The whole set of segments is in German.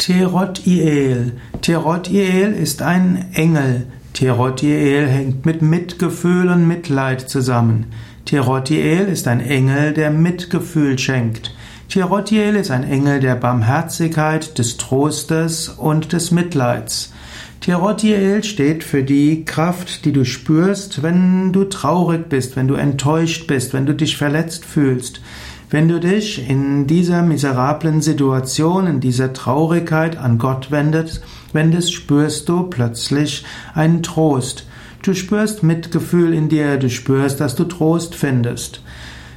Terotiel. Terotiel ist ein Engel. Terotiel hängt mit Mitgefühl und Mitleid zusammen. Terotiel ist ein Engel, der Mitgefühl schenkt. Terotiel ist ein Engel der Barmherzigkeit, des Trostes und des Mitleids. Terotiel steht für die Kraft, die du spürst, wenn du traurig bist, wenn du enttäuscht bist, wenn du dich verletzt fühlst. Wenn du dich in dieser miserablen Situation, in dieser Traurigkeit an Gott wendest, wendest, spürst du plötzlich einen Trost. Du spürst Mitgefühl in dir, du spürst, dass du Trost findest.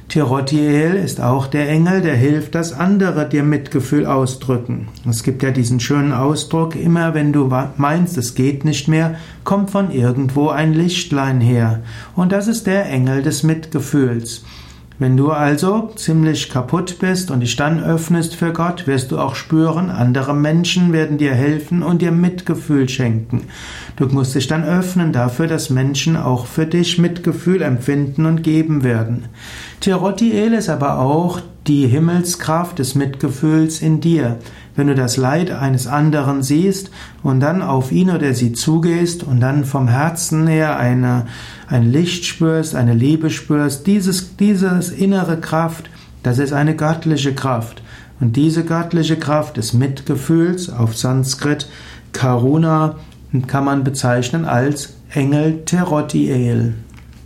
Tirotiel ist auch der Engel, der hilft, dass andere dir Mitgefühl ausdrücken. Es gibt ja diesen schönen Ausdruck, immer wenn du meinst, es geht nicht mehr, kommt von irgendwo ein Lichtlein her. Und das ist der Engel des Mitgefühls. Wenn du also ziemlich kaputt bist und dich dann öffnest für Gott, wirst du auch spüren, andere Menschen werden dir helfen und dir Mitgefühl schenken. Du musst dich dann öffnen dafür, dass Menschen auch für dich Mitgefühl empfinden und geben werden. Terotiel ist aber auch die Himmelskraft des Mitgefühls in dir. Wenn du das Leid eines anderen siehst und dann auf ihn oder sie zugehst und dann vom Herzen her eine, ein Licht spürst, eine Liebe spürst, dieses, dieses innere Kraft, das ist eine göttliche Kraft. Und diese göttliche Kraft des Mitgefühls auf Sanskrit Karuna kann man bezeichnen als Engel Terotiel.